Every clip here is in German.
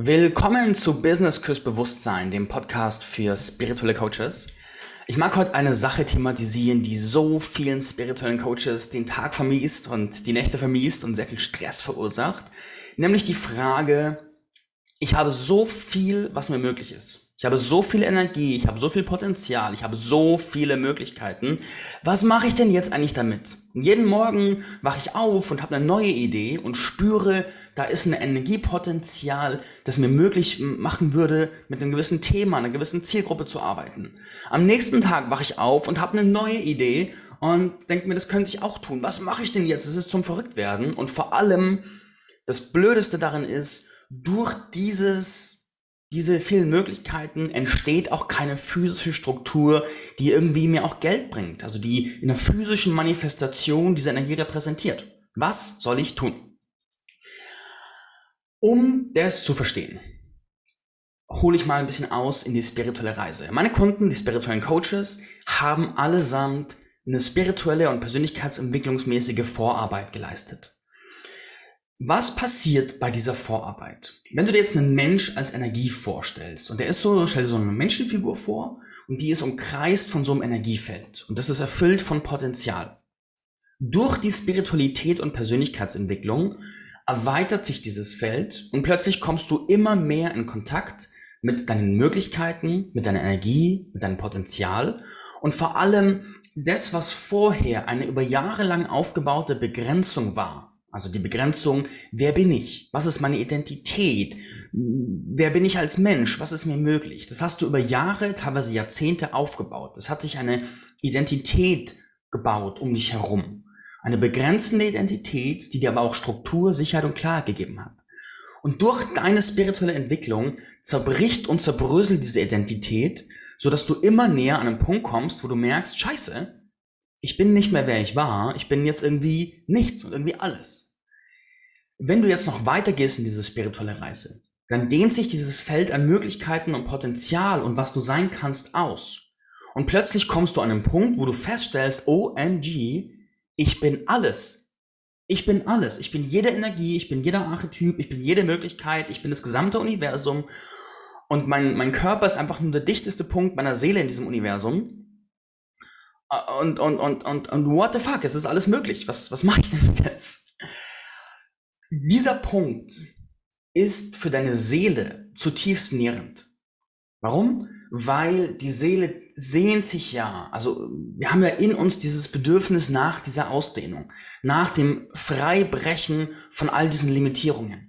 Willkommen zu Business Küss Bewusstsein, dem Podcast für spirituelle Coaches. Ich mag heute eine Sache thematisieren, die so vielen spirituellen Coaches den Tag vermiest und die Nächte vermiest und sehr viel Stress verursacht. Nämlich die Frage, ich habe so viel, was mir möglich ist. Ich habe so viel Energie, ich habe so viel Potenzial, ich habe so viele Möglichkeiten. Was mache ich denn jetzt eigentlich damit? jeden Morgen wache ich auf und habe eine neue Idee und spüre, da ist ein Energiepotenzial, das mir möglich machen würde, mit einem gewissen Thema, einer gewissen Zielgruppe zu arbeiten. Am nächsten Tag wache ich auf und habe eine neue Idee und denke mir, das könnte ich auch tun. Was mache ich denn jetzt? Das ist zum Verrücktwerden. Und vor allem, das Blödeste darin ist, durch dieses diese vielen Möglichkeiten entsteht auch keine physische Struktur, die irgendwie mir auch Geld bringt, also die in einer physischen Manifestation diese Energie repräsentiert. Was soll ich tun? Um das zu verstehen, hole ich mal ein bisschen aus in die spirituelle Reise. Meine Kunden, die spirituellen Coaches, haben allesamt eine spirituelle und persönlichkeitsentwicklungsmäßige Vorarbeit geleistet. Was passiert bei dieser Vorarbeit? Wenn du dir jetzt einen Mensch als Energie vorstellst und der ist so, stell dir so eine Menschenfigur vor und die ist umkreist von so einem Energiefeld und das ist erfüllt von Potenzial. Durch die Spiritualität und Persönlichkeitsentwicklung erweitert sich dieses Feld und plötzlich kommst du immer mehr in Kontakt mit deinen Möglichkeiten, mit deiner Energie, mit deinem Potenzial und vor allem das, was vorher eine über Jahre lang aufgebaute Begrenzung war, also die Begrenzung, wer bin ich? Was ist meine Identität? Wer bin ich als Mensch? Was ist mir möglich? Das hast du über Jahre, teilweise Jahrzehnte aufgebaut. Es hat sich eine Identität gebaut um dich herum. Eine begrenzende Identität, die dir aber auch Struktur, Sicherheit und Klarheit gegeben hat. Und durch deine spirituelle Entwicklung zerbricht und zerbröselt diese Identität, so dass du immer näher an einen Punkt kommst, wo du merkst, scheiße, ich bin nicht mehr wer ich war, ich bin jetzt irgendwie nichts und irgendwie alles. Wenn du jetzt noch weitergehst in diese spirituelle Reise, dann dehnt sich dieses Feld an Möglichkeiten und Potenzial und was du sein kannst aus. Und plötzlich kommst du an einen Punkt, wo du feststellst, OMG, ich bin alles. Ich bin alles. Ich bin jede Energie, ich bin jeder Archetyp, ich bin jede Möglichkeit, ich bin das gesamte Universum. Und mein, mein Körper ist einfach nur der dichteste Punkt meiner Seele in diesem Universum. Und, und, und, und, und what the fuck, es ist alles möglich. Was, was mache ich denn jetzt? Dieser Punkt ist für deine Seele zutiefst nährend. Warum? Weil die Seele sehnt sich ja, also wir haben ja in uns dieses Bedürfnis nach dieser Ausdehnung, nach dem Freibrechen von all diesen Limitierungen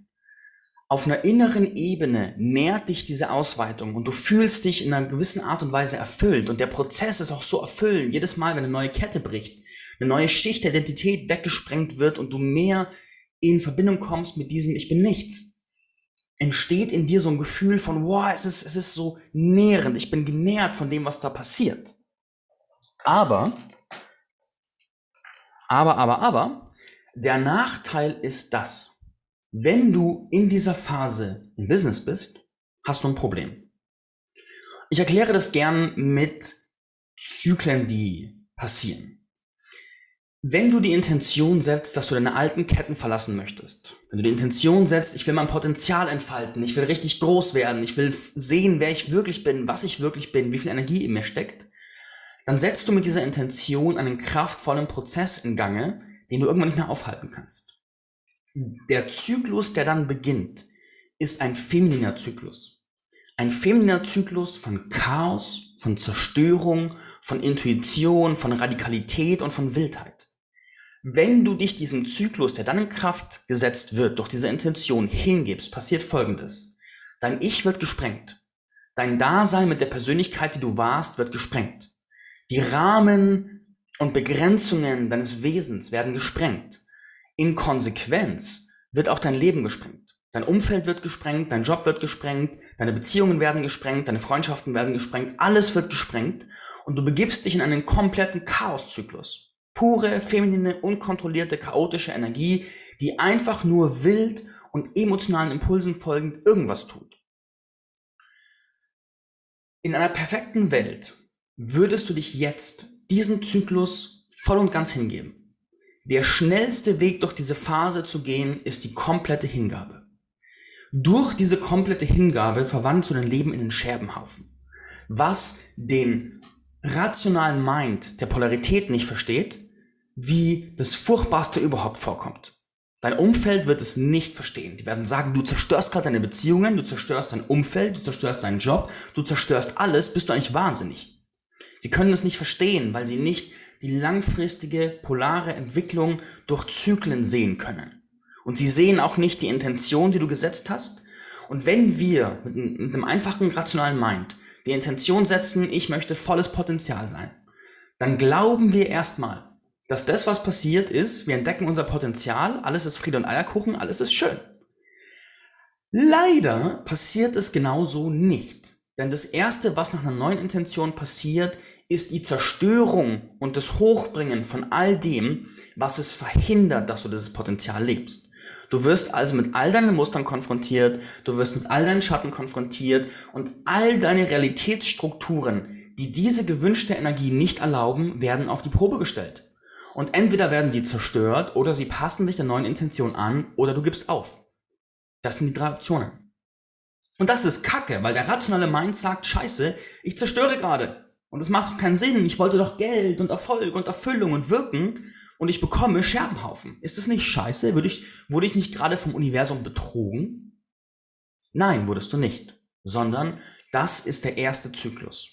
auf einer inneren Ebene nährt dich diese Ausweitung und du fühlst dich in einer gewissen Art und Weise erfüllt und der Prozess ist auch so erfüllend. Jedes Mal, wenn eine neue Kette bricht, eine neue Schicht der Identität weggesprengt wird und du mehr in Verbindung kommst mit diesem Ich bin nichts, entsteht in dir so ein Gefühl von, wow, es ist, es ist so nährend, ich bin genährt von dem, was da passiert. Aber, aber, aber, aber, der Nachteil ist das, wenn du in dieser Phase im Business bist, hast du ein Problem. Ich erkläre das gern mit Zyklen, die passieren. Wenn du die Intention setzt, dass du deine alten Ketten verlassen möchtest, wenn du die Intention setzt, ich will mein Potenzial entfalten, ich will richtig groß werden, ich will sehen, wer ich wirklich bin, was ich wirklich bin, wie viel Energie in mir steckt, dann setzt du mit dieser Intention einen kraftvollen Prozess in Gange, den du irgendwann nicht mehr aufhalten kannst. Der Zyklus, der dann beginnt, ist ein femininer Zyklus. Ein femininer Zyklus von Chaos, von Zerstörung, von Intuition, von Radikalität und von Wildheit. Wenn du dich diesem Zyklus, der dann in Kraft gesetzt wird, durch diese Intention hingibst, passiert Folgendes. Dein Ich wird gesprengt. Dein Dasein mit der Persönlichkeit, die du warst, wird gesprengt. Die Rahmen und Begrenzungen deines Wesens werden gesprengt. In Konsequenz wird auch dein Leben gesprengt. Dein Umfeld wird gesprengt, dein Job wird gesprengt, deine Beziehungen werden gesprengt, deine Freundschaften werden gesprengt, alles wird gesprengt und du begibst dich in einen kompletten Chaoszyklus. Pure, feminine, unkontrollierte, chaotische Energie, die einfach nur wild und emotionalen Impulsen folgend irgendwas tut. In einer perfekten Welt würdest du dich jetzt diesem Zyklus voll und ganz hingeben. Der schnellste Weg durch diese Phase zu gehen, ist die komplette Hingabe. durch diese komplette Hingabe verwandelst du dein Leben in einen Scherbenhaufen. Was den rationalen Mind der Polarität nicht versteht, wie das Furchtbarste überhaupt vorkommt. Dein Umfeld wird es nicht verstehen. Die werden sagen, du zerstörst gerade deine Beziehungen, du zerstörst dein Umfeld, du zerstörst deinen Job, du zerstörst alles, bist du eigentlich wahnsinnig. Sie können es nicht verstehen, weil sie nicht die langfristige polare Entwicklung durch Zyklen sehen können. Und sie sehen auch nicht die Intention, die du gesetzt hast. Und wenn wir mit, einem einfachen rationalen Mind die Intention setzen, ich möchte volles Potenzial sein, dann glauben wir erstmal, dass das, was passiert ist, wir entdecken unser Potenzial, alles ist Friede und Eierkuchen, alles ist schön. Leider passiert es genauso nicht. Denn das Erste, was nach einer neuen Intention passiert, ist die Zerstörung und das Hochbringen von all dem, was es verhindert, dass du dieses Potenzial lebst. Du wirst also mit all deinen Mustern konfrontiert, du wirst mit all deinen Schatten konfrontiert und all deine Realitätsstrukturen, die diese gewünschte Energie nicht erlauben, werden auf die Probe gestellt. Und entweder werden die zerstört oder sie passen sich der neuen Intention an oder du gibst auf. Das sind die drei Optionen. Und das ist Kacke, weil der rationale Mind sagt, scheiße, ich zerstöre gerade. Und es macht doch keinen Sinn. Ich wollte doch Geld und Erfolg und Erfüllung und Wirken und ich bekomme Scherbenhaufen. Ist das nicht scheiße? Würde ich, wurde ich nicht gerade vom Universum betrogen? Nein, wurdest du nicht. Sondern das ist der erste Zyklus.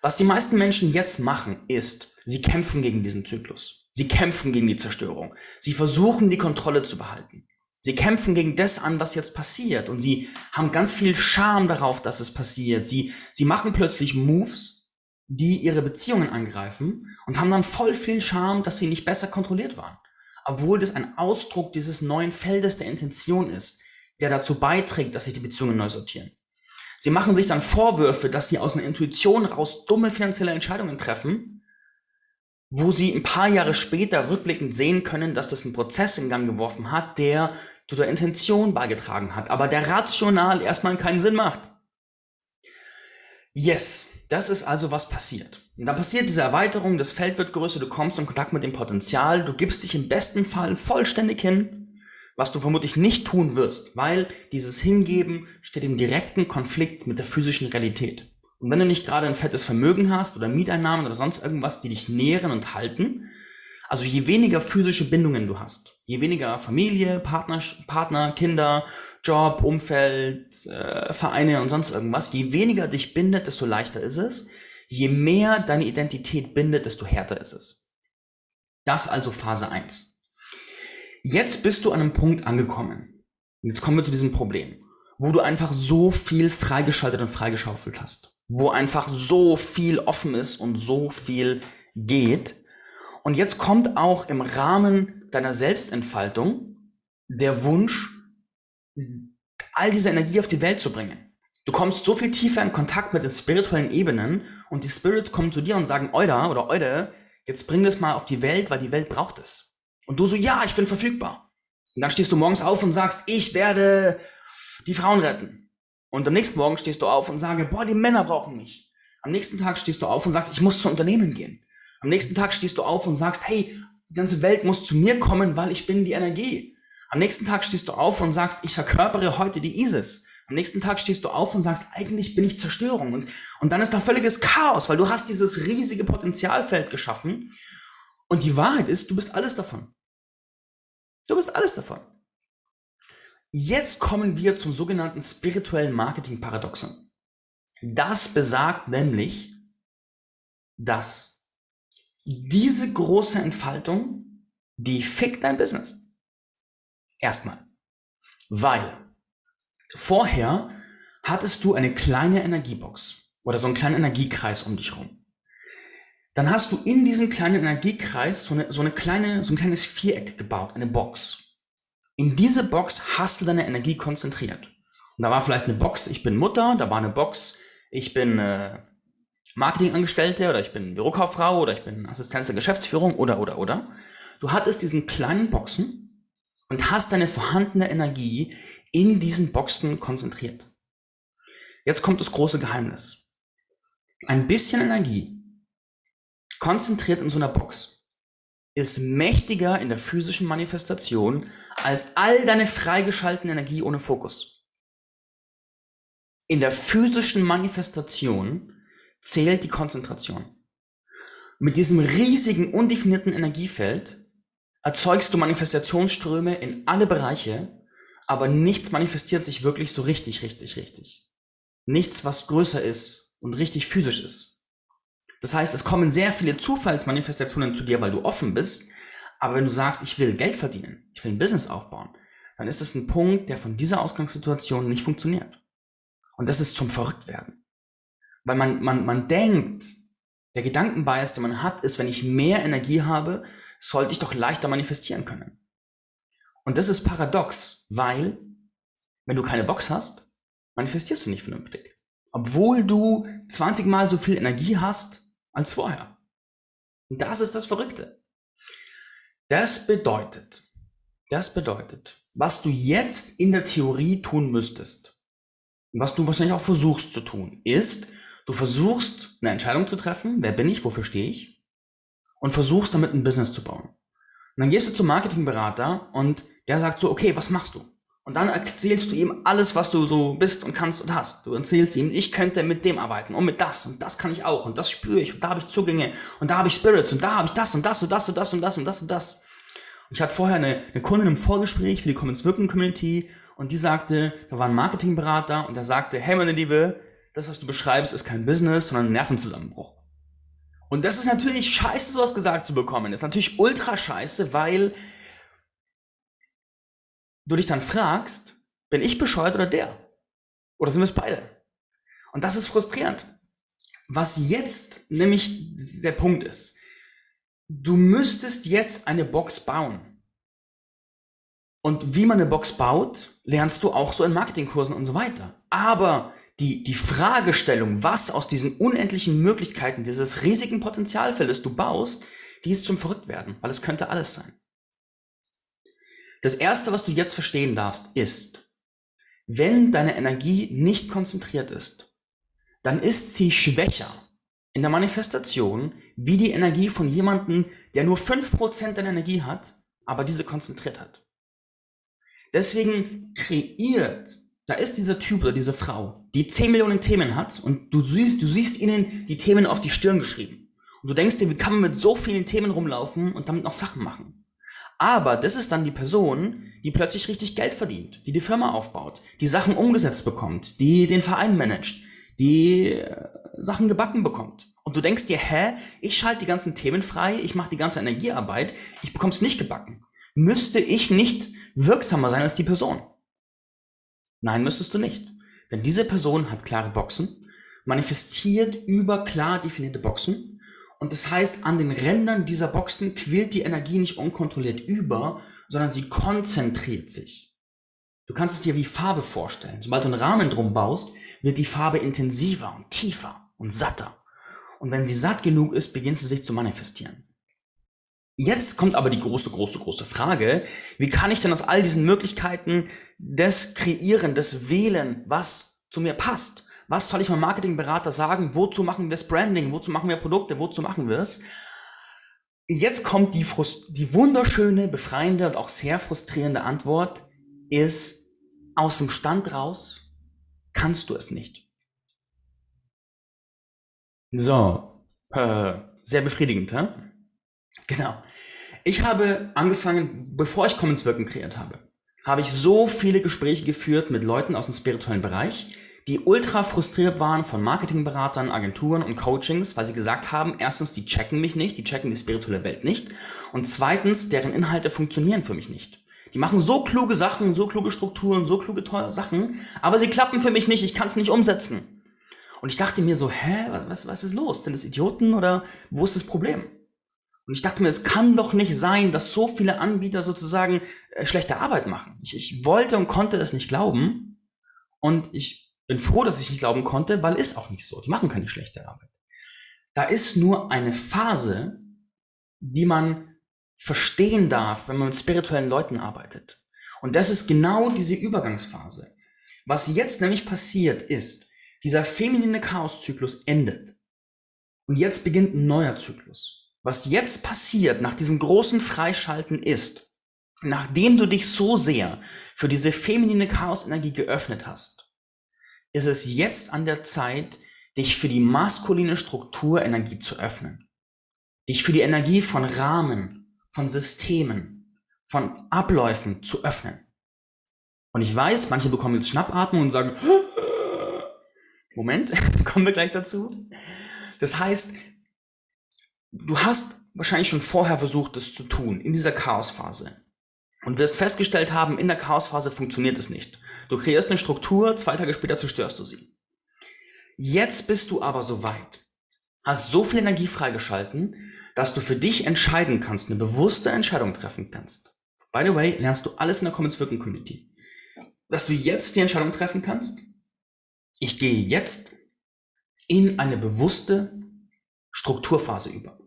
Was die meisten Menschen jetzt machen, ist, sie kämpfen gegen diesen Zyklus. Sie kämpfen gegen die Zerstörung. Sie versuchen, die Kontrolle zu behalten. Sie kämpfen gegen das an, was jetzt passiert. Und sie haben ganz viel Scham darauf, dass es passiert. Sie, sie machen plötzlich Moves, die ihre Beziehungen angreifen und haben dann voll viel Scham, dass sie nicht besser kontrolliert waren. Obwohl das ein Ausdruck dieses neuen Feldes der Intention ist, der dazu beiträgt, dass sich die Beziehungen neu sortieren. Sie machen sich dann Vorwürfe, dass sie aus einer Intuition raus dumme finanzielle Entscheidungen treffen, wo sie ein paar Jahre später rückblickend sehen können, dass das einen Prozess in Gang geworfen hat, der zu der Intention beigetragen hat, aber der rational erstmal keinen Sinn macht. Yes, das ist also was passiert. Und dann passiert diese Erweiterung, das Feld wird größer, du kommst in Kontakt mit dem Potenzial, du gibst dich im besten Fall vollständig hin, was du vermutlich nicht tun wirst, weil dieses Hingeben steht im direkten Konflikt mit der physischen Realität. Und wenn du nicht gerade ein fettes Vermögen hast oder Mieteinnahmen oder sonst irgendwas, die dich nähren und halten, also je weniger physische Bindungen du hast, je weniger Familie, Partner, Partner Kinder, Job, Umfeld, äh, Vereine und sonst irgendwas, je weniger dich bindet, desto leichter ist es. Je mehr deine Identität bindet, desto härter ist es. Das also Phase 1. Jetzt bist du an einem Punkt angekommen. Jetzt kommen wir zu diesem Problem, wo du einfach so viel freigeschaltet und freigeschaufelt hast wo einfach so viel offen ist und so viel geht. Und jetzt kommt auch im Rahmen deiner Selbstentfaltung der Wunsch, all diese Energie auf die Welt zu bringen. Du kommst so viel tiefer in Kontakt mit den spirituellen Ebenen und die Spirits kommen zu dir und sagen, Euda oder Eude, jetzt bring das mal auf die Welt, weil die Welt braucht es. Und du so, ja, ich bin verfügbar. Und dann stehst du morgens auf und sagst, ich werde die Frauen retten. Und am nächsten Morgen stehst du auf und sage, boah, die Männer brauchen mich. Am nächsten Tag stehst du auf und sagst, ich muss zu Unternehmen gehen. Am nächsten Tag stehst du auf und sagst, hey, die ganze Welt muss zu mir kommen, weil ich bin die Energie. Am nächsten Tag stehst du auf und sagst, ich verkörpere heute die ISIS. Am nächsten Tag stehst du auf und sagst, eigentlich bin ich Zerstörung. Und, und dann ist da völliges Chaos, weil du hast dieses riesige Potenzialfeld geschaffen. Und die Wahrheit ist, du bist alles davon. Du bist alles davon. Jetzt kommen wir zum sogenannten spirituellen Marketing-Paradoxon. Das besagt nämlich, dass diese große Entfaltung, die fickt dein Business. Erstmal. Weil vorher hattest du eine kleine Energiebox oder so einen kleinen Energiekreis um dich rum. Dann hast du in diesem kleinen Energiekreis so eine, so eine kleine, so ein kleines Viereck gebaut, eine Box. In diese Box hast du deine Energie konzentriert. Und da war vielleicht eine Box, ich bin Mutter, da war eine Box, ich bin äh, Marketingangestellte oder ich bin Bürokauffrau oder ich bin Assistenz der Geschäftsführung oder oder oder. Du hattest diesen kleinen Boxen und hast deine vorhandene Energie in diesen Boxen konzentriert. Jetzt kommt das große Geheimnis. Ein bisschen Energie konzentriert in so einer Box ist mächtiger in der physischen Manifestation als all deine freigeschaltete Energie ohne Fokus. In der physischen Manifestation zählt die Konzentration. Mit diesem riesigen, undefinierten Energiefeld erzeugst du Manifestationsströme in alle Bereiche, aber nichts manifestiert sich wirklich so richtig, richtig, richtig. Nichts, was größer ist und richtig physisch ist. Das heißt, es kommen sehr viele Zufallsmanifestationen zu dir, weil du offen bist, aber wenn du sagst, ich will Geld verdienen, ich will ein Business aufbauen, dann ist das ein Punkt, der von dieser Ausgangssituation nicht funktioniert. Und das ist zum Verrücktwerden. Weil man, man, man denkt, der Gedankenbias, den man hat, ist, wenn ich mehr Energie habe, sollte ich doch leichter manifestieren können. Und das ist paradox, weil wenn du keine Box hast, manifestierst du nicht vernünftig. Obwohl du 20 mal so viel Energie hast als vorher. Und das ist das Verrückte. Das bedeutet, das bedeutet, was du jetzt in der Theorie tun müsstest, was du wahrscheinlich auch versuchst zu tun, ist, du versuchst eine Entscheidung zu treffen, wer bin ich, wofür stehe ich, und versuchst damit ein Business zu bauen. Und dann gehst du zum Marketingberater und der sagt so, okay, was machst du? Und dann erzählst du ihm alles, was du so bist und kannst und hast. Du erzählst ihm, ich könnte mit dem arbeiten und mit das und das kann ich auch und das spüre ich und da habe ich Zugänge und da habe ich Spirits und da habe ich das und das und das und das und das und das und das. Ich hatte vorher eine, eine Kundin im Vorgespräch für die Commons Wirken Community und die sagte, da war ein Marketingberater und der sagte, hey meine Liebe, das was du beschreibst ist kein Business, sondern ein Nervenzusammenbruch. Und das ist natürlich scheiße, sowas gesagt zu bekommen. Das ist natürlich ultra scheiße, weil du dich dann fragst, bin ich bescheuert oder der? Oder sind wir es beide? Und das ist frustrierend. Was jetzt nämlich der Punkt ist, du müsstest jetzt eine Box bauen. Und wie man eine Box baut, lernst du auch so in Marketingkursen und so weiter. Aber die, die Fragestellung, was aus diesen unendlichen Möglichkeiten, dieses riesigen Potenzialfeldes du baust, die ist zum Verrücktwerden, weil es könnte alles sein. Das erste, was du jetzt verstehen darfst, ist, wenn deine Energie nicht konzentriert ist, dann ist sie schwächer in der Manifestation wie die Energie von jemandem, der nur 5% der Energie hat, aber diese konzentriert hat. Deswegen kreiert, da ist dieser Typ oder diese Frau, die 10 Millionen Themen hat und du siehst, du siehst ihnen die Themen auf die Stirn geschrieben. Und du denkst dir, wie kann man mit so vielen Themen rumlaufen und damit noch Sachen machen? Aber das ist dann die Person, die plötzlich richtig Geld verdient, die die Firma aufbaut, die Sachen umgesetzt bekommt, die den Verein managt, die äh, Sachen gebacken bekommt. Und du denkst dir, hä, ich schalte die ganzen Themen frei, ich mache die ganze Energiearbeit, ich bekomme es nicht gebacken. Müsste ich nicht wirksamer sein als die Person? Nein, müsstest du nicht. Denn diese Person hat klare Boxen, manifestiert über klar definierte Boxen und das heißt, an den Rändern dieser Boxen quillt die Energie nicht unkontrolliert über, sondern sie konzentriert sich. Du kannst es dir wie Farbe vorstellen. Sobald du einen Rahmen drum baust, wird die Farbe intensiver und tiefer und satter. Und wenn sie satt genug ist, beginnst du dich zu manifestieren. Jetzt kommt aber die große, große, große Frage, wie kann ich denn aus all diesen Möglichkeiten des Kreieren, des Wählen, was zu mir passt? Was soll ich meinem Marketingberater sagen? Wozu machen wir das Branding? Wozu machen wir Produkte? Wozu machen wir es? Jetzt kommt die, Frust die wunderschöne, befreiende und auch sehr frustrierende Antwort ist, aus dem Stand raus kannst du es nicht. So, äh, sehr befriedigend, hä? Genau. Ich habe angefangen, bevor ich Commons Wirken kreiert habe, habe ich so viele Gespräche geführt mit Leuten aus dem spirituellen Bereich, die ultra frustriert waren von Marketingberatern, Agenturen und Coachings, weil sie gesagt haben, erstens, die checken mich nicht, die checken die spirituelle Welt nicht und zweitens, deren Inhalte funktionieren für mich nicht. Die machen so kluge Sachen, so kluge Strukturen, so kluge Sachen, aber sie klappen für mich nicht, ich kann es nicht umsetzen. Und ich dachte mir so, hä, was, was, was ist los? Sind es Idioten oder wo ist das Problem? Und ich dachte mir, es kann doch nicht sein, dass so viele Anbieter sozusagen äh, schlechte Arbeit machen. Ich, ich wollte und konnte es nicht glauben. Und ich bin froh, dass ich nicht glauben konnte, weil ist auch nicht so. Die machen keine schlechte Arbeit. Da ist nur eine Phase, die man verstehen darf, wenn man mit spirituellen Leuten arbeitet. Und das ist genau diese Übergangsphase. Was jetzt nämlich passiert ist, dieser feminine Chaoszyklus endet. Und jetzt beginnt ein neuer Zyklus. Was jetzt passiert nach diesem großen Freischalten ist, nachdem du dich so sehr für diese feminine Chaosenergie geöffnet hast, ist es jetzt an der Zeit, dich für die maskuline Struktur Energie zu öffnen. Dich für die Energie von Rahmen, von Systemen, von Abläufen zu öffnen. Und ich weiß, manche bekommen jetzt Schnappatmen und sagen, Moment, kommen wir gleich dazu. Das heißt, du hast wahrscheinlich schon vorher versucht, das zu tun, in dieser Chaosphase. Und wirst festgestellt haben, in der Chaosphase funktioniert es nicht. Du kreierst eine Struktur, zwei Tage später zerstörst du sie. Jetzt bist du aber so weit, hast so viel Energie freigeschalten, dass du für dich entscheiden kannst, eine bewusste Entscheidung treffen kannst. By the way, lernst du alles in der Commons Wirken Community. Dass du jetzt die Entscheidung treffen kannst, ich gehe jetzt in eine bewusste Strukturphase über.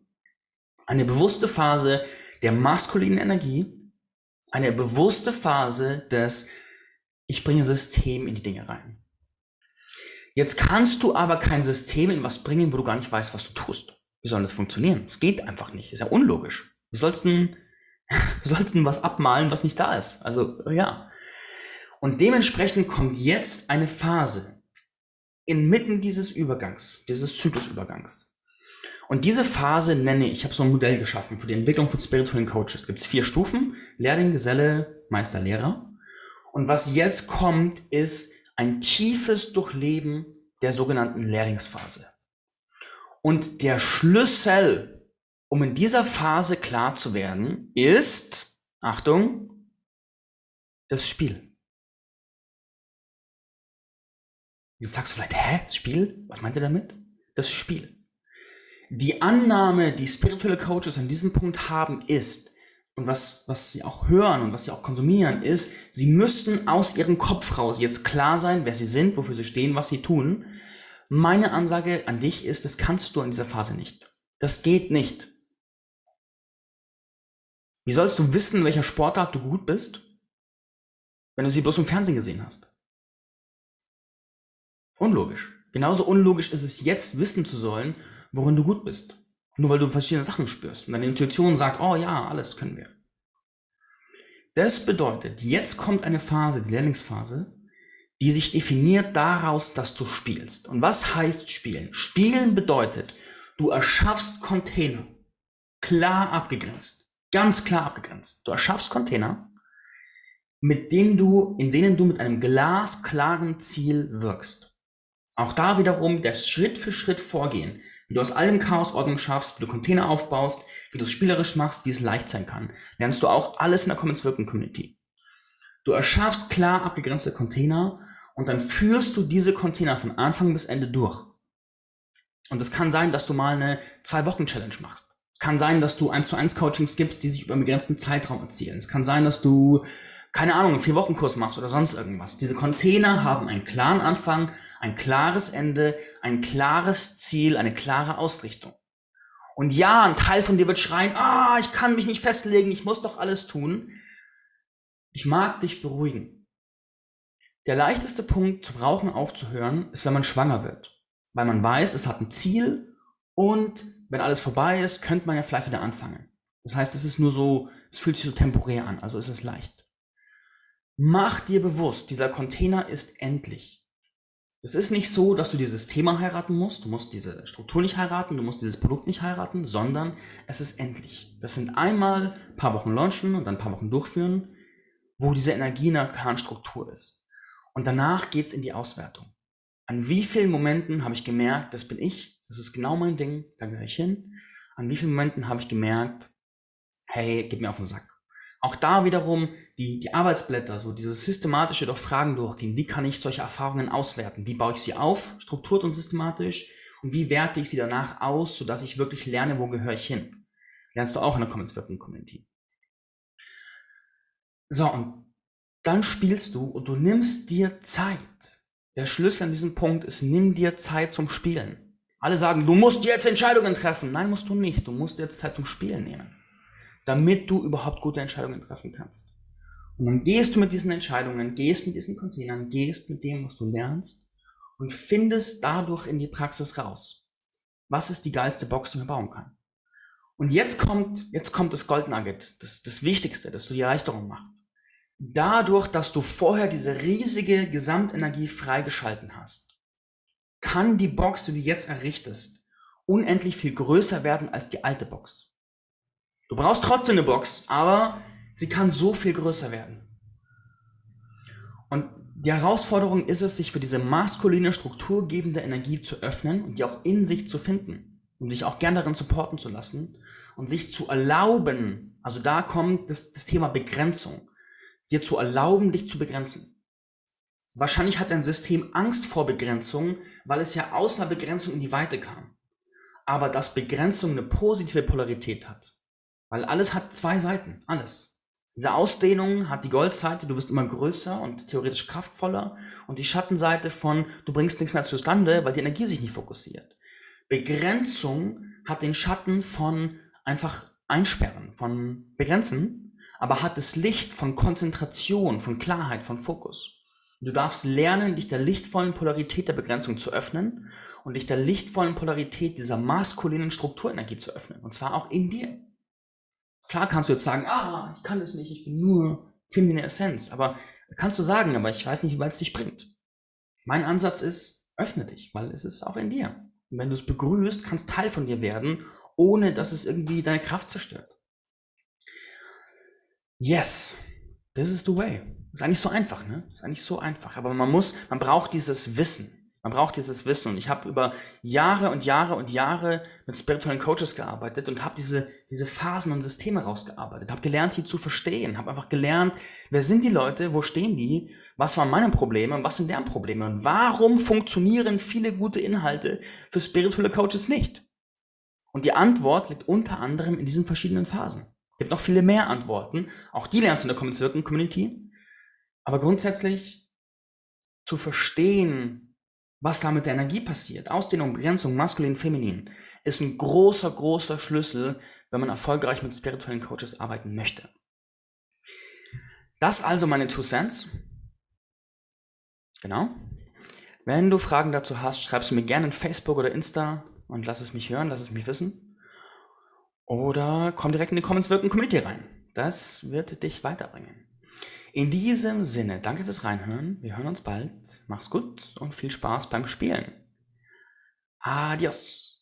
Eine bewusste Phase der maskulinen Energie, eine bewusste Phase des ich bringe System in die Dinge rein. Jetzt kannst du aber kein System in was bringen, wo du gar nicht weißt, was du tust. Wie soll das funktionieren? Es geht einfach nicht. ist ja unlogisch. Wie sollst du sollst denn was abmalen, was nicht da ist? Also, ja. Und dementsprechend kommt jetzt eine Phase inmitten dieses Übergangs, dieses Zyklusübergangs. Und diese Phase nenne ich, ich habe so ein Modell geschaffen für die Entwicklung von spirituellen Coaches. Es gibt vier Stufen, Lehrling, Geselle, Meister, Lehrer. Und was jetzt kommt, ist ein tiefes Durchleben der sogenannten Lehrlingsphase. Und der Schlüssel, um in dieser Phase klar zu werden, ist, Achtung, das Spiel. Jetzt sagst du vielleicht, hä, Spiel? Was meint ihr damit? Das Spiel. Die Annahme, die spirituelle Coaches an diesem Punkt haben, ist, und was, was sie auch hören und was sie auch konsumieren, ist, sie müssten aus ihrem Kopf raus jetzt klar sein, wer sie sind, wofür sie stehen, was sie tun. Meine Ansage an dich ist, das kannst du in dieser Phase nicht. Das geht nicht. Wie sollst du wissen, welcher Sportart du gut bist, wenn du sie bloß im Fernsehen gesehen hast? Unlogisch. Genauso unlogisch ist es jetzt wissen zu sollen, worin du gut bist. Nur weil du verschiedene Sachen spürst und deine Intuition sagt, oh ja, alles können wir. Das bedeutet, jetzt kommt eine Phase, die Lehrlingsphase, die sich definiert daraus, dass du spielst. Und was heißt spielen? Spielen bedeutet, du erschaffst Container, klar abgegrenzt, ganz klar abgegrenzt. Du erschaffst Container, mit denen du, in denen du mit einem glasklaren Ziel wirkst. Auch da wiederum das Schritt für Schritt vorgehen. Wie du aus allem Chaos Ordnung schaffst, wie du Container aufbaust, wie du es spielerisch machst, wie es leicht sein kann. Lernst du auch alles in der Commons Wirken Community. Du erschaffst klar abgegrenzte Container und dann führst du diese Container von Anfang bis Ende durch. Und es kann sein, dass du mal eine Zwei-Wochen-Challenge machst. Es kann sein, dass du eins zu eins Coachings gibt, die sich über einen begrenzten Zeitraum erzielen. Es kann sein, dass du keine Ahnung, einen Vier-Wochen-Kurs machst oder sonst irgendwas. Diese Container haben einen klaren Anfang, ein klares Ende, ein klares Ziel, eine klare Ausrichtung. Und ja, ein Teil von dir wird schreien, ah, ich kann mich nicht festlegen, ich muss doch alles tun. Ich mag dich beruhigen. Der leichteste Punkt zum Rauchen aufzuhören, ist, wenn man schwanger wird. Weil man weiß, es hat ein Ziel und wenn alles vorbei ist, könnte man ja vielleicht wieder anfangen. Das heißt, es ist nur so, es fühlt sich so temporär an, also ist es leicht. Mach dir bewusst, dieser Container ist endlich. Es ist nicht so, dass du dieses Thema heiraten musst, du musst diese Struktur nicht heiraten, du musst dieses Produkt nicht heiraten, sondern es ist endlich. Das sind einmal ein paar Wochen launchen und dann ein paar Wochen durchführen, wo diese Energie in der klaren Struktur ist. Und danach geht's in die Auswertung. An wie vielen Momenten habe ich gemerkt, das bin ich, das ist genau mein Ding, da gehöre ich hin. An wie vielen Momenten habe ich gemerkt, hey, gib mir auf den Sack. Auch da wiederum die, die Arbeitsblätter, so dieses systematische durch Fragen durchgehen. Wie kann ich solche Erfahrungen auswerten? Wie baue ich sie auf, strukturiert und systematisch? Und wie werte ich sie danach aus, sodass ich wirklich lerne, wo gehöre ich hin? Lernst du auch in der Commons Wirken Community. So, und dann spielst du und du nimmst dir Zeit. Der Schlüssel an diesem Punkt ist, nimm dir Zeit zum Spielen. Alle sagen, du musst jetzt Entscheidungen treffen. Nein, musst du nicht. Du musst jetzt Zeit zum Spielen nehmen damit du überhaupt gute Entscheidungen treffen kannst. Und dann gehst du mit diesen Entscheidungen, gehst mit diesen Containern, gehst mit dem, was du lernst und findest dadurch in die Praxis raus. Was ist die geilste Box, die man bauen kann? Und jetzt kommt, jetzt kommt das Gold Nugget, das, das Wichtigste, das du die Erleichterung macht. dadurch, dass du vorher diese riesige Gesamtenergie freigeschalten hast, kann die Box, die du jetzt errichtest, unendlich viel größer werden als die alte Box. Du brauchst trotzdem eine Box, aber sie kann so viel größer werden. Und die Herausforderung ist es, sich für diese maskuline, strukturgebende Energie zu öffnen und die auch in sich zu finden und sich auch gern darin supporten zu lassen und sich zu erlauben, also da kommt das, das Thema Begrenzung, dir zu erlauben, dich zu begrenzen. Wahrscheinlich hat dein System Angst vor Begrenzung, weil es ja aus einer Begrenzung in die Weite kam. Aber dass Begrenzung eine positive Polarität hat. Weil alles hat zwei Seiten. Alles. Diese Ausdehnung hat die Goldseite, du wirst immer größer und theoretisch kraftvoller. Und die Schattenseite von, du bringst nichts mehr zustande, weil die Energie sich nicht fokussiert. Begrenzung hat den Schatten von einfach einsperren, von begrenzen, aber hat das Licht von Konzentration, von Klarheit, von Fokus. Du darfst lernen, dich der lichtvollen Polarität der Begrenzung zu öffnen und dich der lichtvollen Polarität dieser maskulinen Strukturenergie zu öffnen. Und zwar auch in dir. Klar kannst du jetzt sagen, ah, ich kann das nicht, ich bin nur feminine Essenz. Aber kannst du sagen, aber ich weiß nicht, wie weit es dich bringt. Mein Ansatz ist, öffne dich, weil es ist auch in dir. Und wenn du es begrüßt, kann es Teil von dir werden, ohne dass es irgendwie deine Kraft zerstört. Yes, this is the way. Ist eigentlich so einfach, ne? Ist eigentlich so einfach. Aber man muss, man braucht dieses Wissen. Man braucht dieses Wissen. Und ich habe über Jahre und Jahre und Jahre mit spirituellen Coaches gearbeitet und habe diese, diese Phasen und Systeme rausgearbeitet. Habe gelernt, sie zu verstehen. Habe einfach gelernt, wer sind die Leute, wo stehen die, was waren meine Probleme und was sind deren Probleme. Und warum funktionieren viele gute Inhalte für spirituelle Coaches nicht? Und die Antwort liegt unter anderem in diesen verschiedenen Phasen. Es gibt noch viele mehr Antworten. Auch die lernst du in der Commons Wirken Community. Aber grundsätzlich zu verstehen, was da mit der Energie passiert, Ausdehnung, Begrenzung, maskulin, feminin, ist ein großer, großer Schlüssel, wenn man erfolgreich mit spirituellen Coaches arbeiten möchte. Das also meine Two Cents. Genau. Wenn du Fragen dazu hast, schreibst du mir gerne in Facebook oder Insta und lass es mich hören, lass es mich wissen. Oder komm direkt in die Comments Wirken Community rein. Das wird dich weiterbringen. In diesem Sinne, danke fürs Reinhören. Wir hören uns bald. Mach's gut und viel Spaß beim Spielen. Adios.